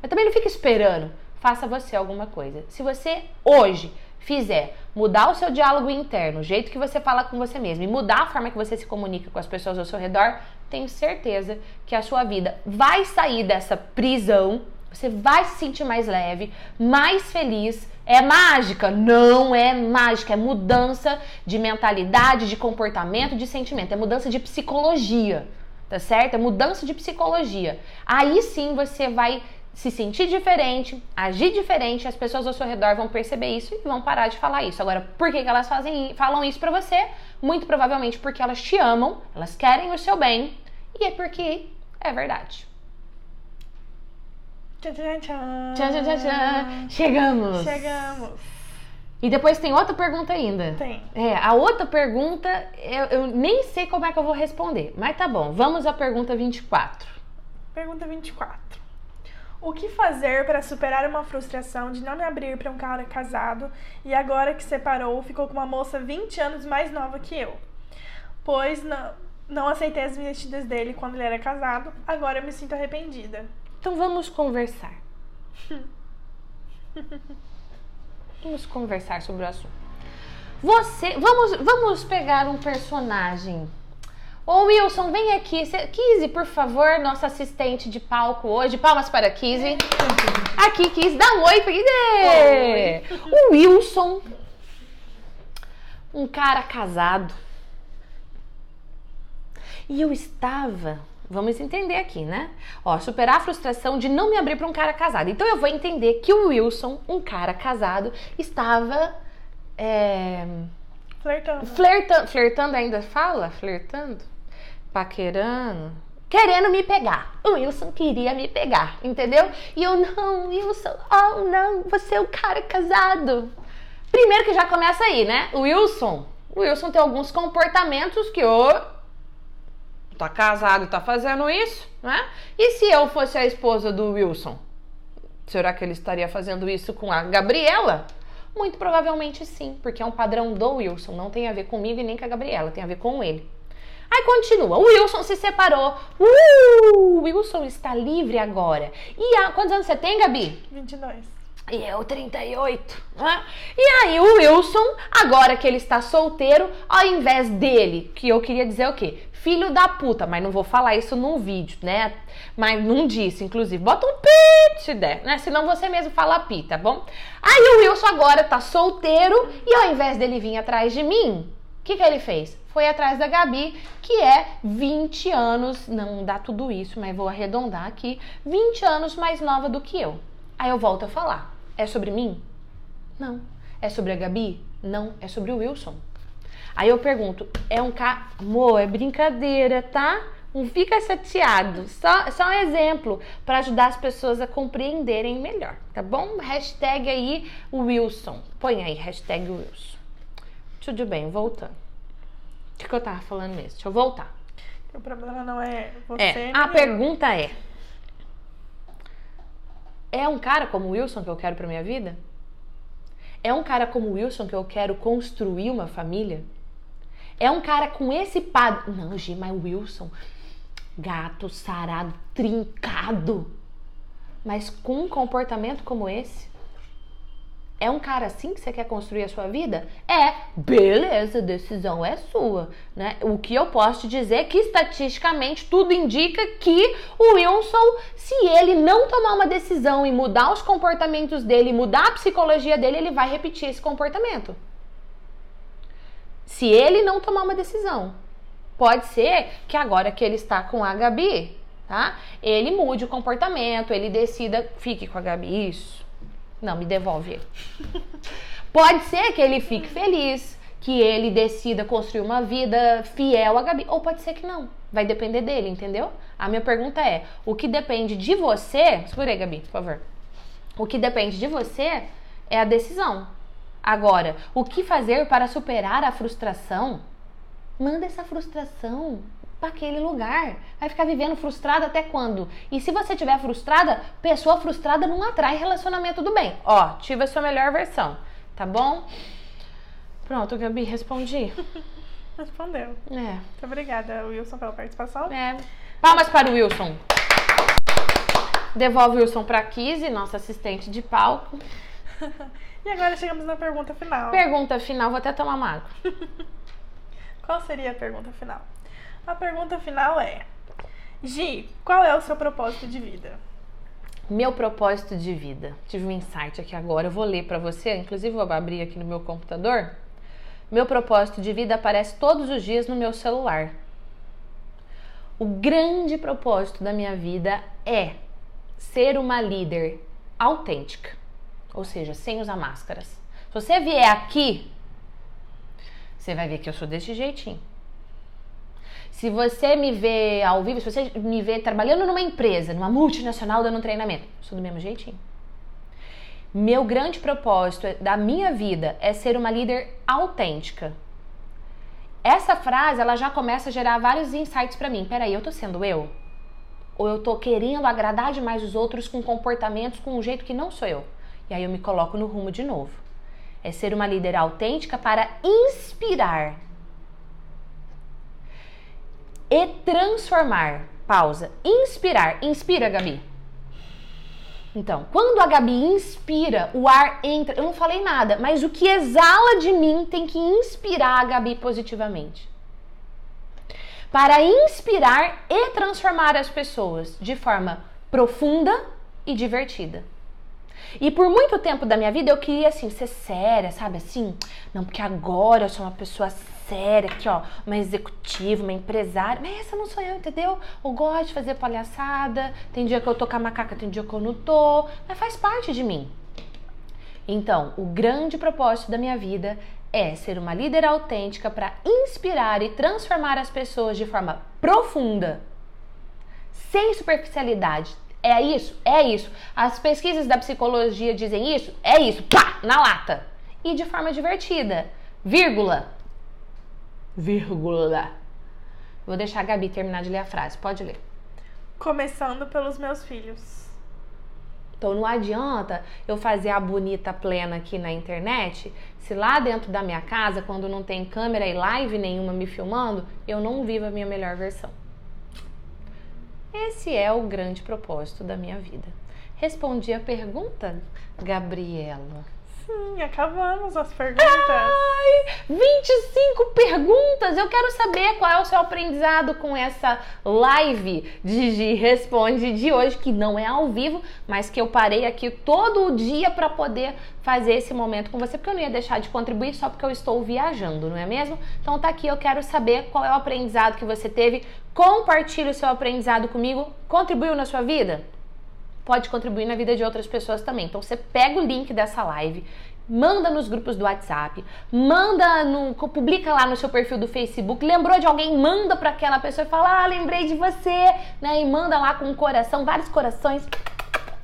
Mas também não fica esperando. Faça você alguma coisa. Se você hoje fizer mudar o seu diálogo interno, o jeito que você fala com você mesmo e mudar a forma que você se comunica com as pessoas ao seu redor, tenho certeza que a sua vida vai sair dessa prisão, você vai se sentir mais leve, mais feliz. É mágica? Não é mágica, é mudança de mentalidade, de comportamento, de sentimento, é mudança de psicologia, tá certo? É mudança de psicologia. Aí sim você vai se sentir diferente, agir diferente, as pessoas ao seu redor vão perceber isso e vão parar de falar isso. Agora, por que, que elas fazem, falam isso pra você? Muito provavelmente porque elas te amam, elas querem o seu bem e é porque é verdade. Tchan, tchan, tchan. Tchan, tchan, tchan. Chegamos! Chegamos. E depois tem outra pergunta ainda. Tem. É, a outra pergunta eu, eu nem sei como é que eu vou responder, mas tá bom. Vamos à pergunta 24. Pergunta 24. O que fazer para superar uma frustração de não me abrir para um cara casado e agora que separou ficou com uma moça 20 anos mais nova que eu? Pois não, não aceitei as vestidas dele quando ele era casado, agora eu me sinto arrependida. Então vamos conversar. [laughs] vamos conversar sobre o assunto. Você, vamos, vamos pegar um personagem. Ô Wilson, vem aqui. Kizzy, por favor, nossa assistente de palco hoje. Palmas para Kizzy. Aqui, Kizzy, dá um oi, Kizzy. O Wilson, um cara casado. E eu estava, vamos entender aqui, né? Ó, superar a frustração de não me abrir para um cara casado. Então eu vou entender que o Wilson, um cara casado, estava é, Flertando. flertando, flertando ainda fala? Flertando? Paquerando? Querendo me pegar. O Wilson queria me pegar, entendeu? E eu, não, Wilson, oh não, você é um cara casado. Primeiro que já começa aí, né? O Wilson, o Wilson tem alguns comportamentos que o tá casado tá fazendo isso, né? E se eu fosse a esposa do Wilson? Será que ele estaria fazendo isso com a Gabriela? Muito provavelmente sim, porque é um padrão do Wilson, não tem a ver comigo e nem com a Gabriela, tem a ver com ele. Aí continua, o Wilson se separou. Uh, o Wilson está livre agora. E há, quantos anos você tem, Gabi? 22. E eu, 38. Né? E aí, o Wilson, agora que ele está solteiro, ao invés dele, que eu queria dizer o quê? Filho da puta, mas não vou falar isso num vídeo, né? Mas não disse, inclusive. Bota um pi se der, né? Senão você mesmo fala pi, tá bom? Aí o Wilson agora tá solteiro e ao invés dele vir atrás de mim, o que, que ele fez? Foi atrás da Gabi, que é 20 anos, não dá tudo isso, mas vou arredondar aqui, 20 anos mais nova do que eu. Aí eu volto a falar. É sobre mim? Não. É sobre a Gabi? Não. É sobre o Wilson. Aí eu pergunto, é um cara. Amor, é brincadeira, tá? Não fica chateado. Só, só um exemplo para ajudar as pessoas a compreenderem melhor, tá bom? Hashtag aí Wilson. Põe aí, hashtag Wilson. Tudo bem, voltando. O que, que eu tava falando mesmo? Deixa eu voltar. O problema não é você. É, a eu. pergunta é: É um cara como o Wilson que eu quero pra minha vida? É um cara como o Wilson que eu quero construir uma família? É um cara com esse padrão. Não, Gi, mas o Wilson, gato, sarado, trincado, mas com um comportamento como esse? É um cara assim que você quer construir a sua vida? É, beleza, decisão é sua, né? O que eu posso te dizer é que estatisticamente tudo indica que o Wilson, se ele não tomar uma decisão e mudar os comportamentos dele, mudar a psicologia dele, ele vai repetir esse comportamento. Se ele não tomar uma decisão, pode ser que agora que ele está com a Gabi, tá? Ele mude o comportamento, ele decida, fique com a Gabi, isso. Não, me devolve ele. Pode ser que ele fique feliz, que ele decida construir uma vida fiel a Gabi, ou pode ser que não. Vai depender dele, entendeu? A minha pergunta é: o que depende de você? Segura aí, Gabi, por favor. O que depende de você é a decisão. Agora, o que fazer para superar a frustração? Manda essa frustração para aquele lugar. Vai ficar vivendo frustrada até quando? E se você estiver frustrada, pessoa frustrada não atrai relacionamento do bem. Ó, tive a sua melhor versão, tá bom? Pronto, Gabi, respondi. [laughs] Respondeu. É, Muito obrigada, Wilson, pela participação. é. Palmas para o Wilson. Devolve o Wilson para Kizzy, nossa assistente de palco. [laughs] e agora chegamos na pergunta final. Pergunta final, vou até tomar uma água. [laughs] Qual seria a pergunta final? A pergunta final é: Gi, qual é o seu propósito de vida? Meu propósito de vida. Tive um insight aqui agora, eu vou ler para você, inclusive vou abrir aqui no meu computador. Meu propósito de vida aparece todos os dias no meu celular. O grande propósito da minha vida é ser uma líder autêntica, ou seja, sem usar máscaras. Se você vier aqui, você vai ver que eu sou desse jeitinho. Se você me vê ao vivo, se você me vê trabalhando numa empresa, numa multinacional dando treinamento, sou do mesmo jeitinho. Meu grande propósito da minha vida é ser uma líder autêntica. Essa frase, ela já começa a gerar vários insights para mim. Peraí, eu tô sendo eu? Ou eu tô querendo agradar demais os outros com comportamentos, com um jeito que não sou eu? E aí eu me coloco no rumo de novo. É ser uma líder autêntica para inspirar e transformar. Pausa. Inspirar. Inspira, Gabi. Então, quando a Gabi inspira, o ar entra. Eu não falei nada, mas o que exala de mim tem que inspirar a Gabi positivamente. Para inspirar e transformar as pessoas de forma profunda e divertida. E por muito tempo da minha vida eu queria assim ser séria, sabe assim? Não, porque agora eu sou uma pessoa séria aqui, ó, uma executiva, uma empresária. Mas essa não sou eu, entendeu? Eu gosto de fazer palhaçada. Tem dia que eu tô com a macaca, tem dia que eu não tô. Mas faz parte de mim. Então, o grande propósito da minha vida é ser uma líder autêntica para inspirar e transformar as pessoas de forma profunda, sem superficialidade. É isso? É isso. As pesquisas da psicologia dizem isso? É isso. Pá! Na lata. E de forma divertida. Vírgula vírgula. Vou deixar a Gabi terminar de ler a frase. Pode ler. Começando pelos meus filhos. Então não adianta eu fazer a bonita plena aqui na internet, se lá dentro da minha casa, quando não tem câmera e live nenhuma me filmando, eu não vivo a minha melhor versão. Esse é o grande propósito da minha vida. Respondi a pergunta, Gabriela. Sim, acabamos as perguntas. Ai, 25 perguntas! Eu quero saber qual é o seu aprendizado com essa live de Responde de hoje, que não é ao vivo, mas que eu parei aqui todo o dia para poder fazer esse momento com você, porque eu não ia deixar de contribuir só porque eu estou viajando, não é mesmo? Então tá aqui, eu quero saber qual é o aprendizado que você teve. Compartilhe o seu aprendizado comigo. Contribuiu na sua vida? Pode contribuir na vida de outras pessoas também. Então você pega o link dessa live, manda nos grupos do WhatsApp, manda no, publica lá no seu perfil do Facebook, lembrou de alguém, manda para aquela pessoa e fala: "Ah, lembrei de você", né? E manda lá com um coração, vários corações.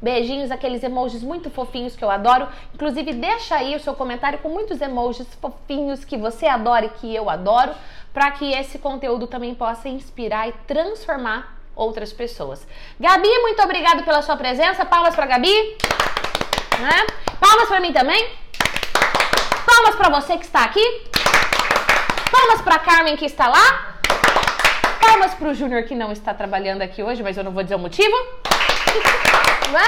Beijinhos, aqueles emojis muito fofinhos que eu adoro. Inclusive, deixa aí o seu comentário com muitos emojis fofinhos que você adora e que eu adoro, para que esse conteúdo também possa inspirar e transformar outras pessoas. Gabi, muito obrigado pela sua presença. Palmas para Gabi. Né? Palmas para mim também. Palmas para você que está aqui. Palmas para Carmen que está lá. Palmas para o Júnior que não está trabalhando aqui hoje, mas eu não vou dizer o motivo. [laughs] Né?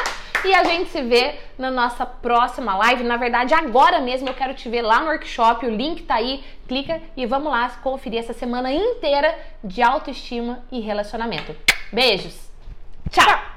E a gente se vê na nossa próxima live. Na verdade, agora mesmo eu quero te ver lá no workshop. O link tá aí. Clica e vamos lá conferir essa semana inteira de autoestima e relacionamento. Beijos. Tchau.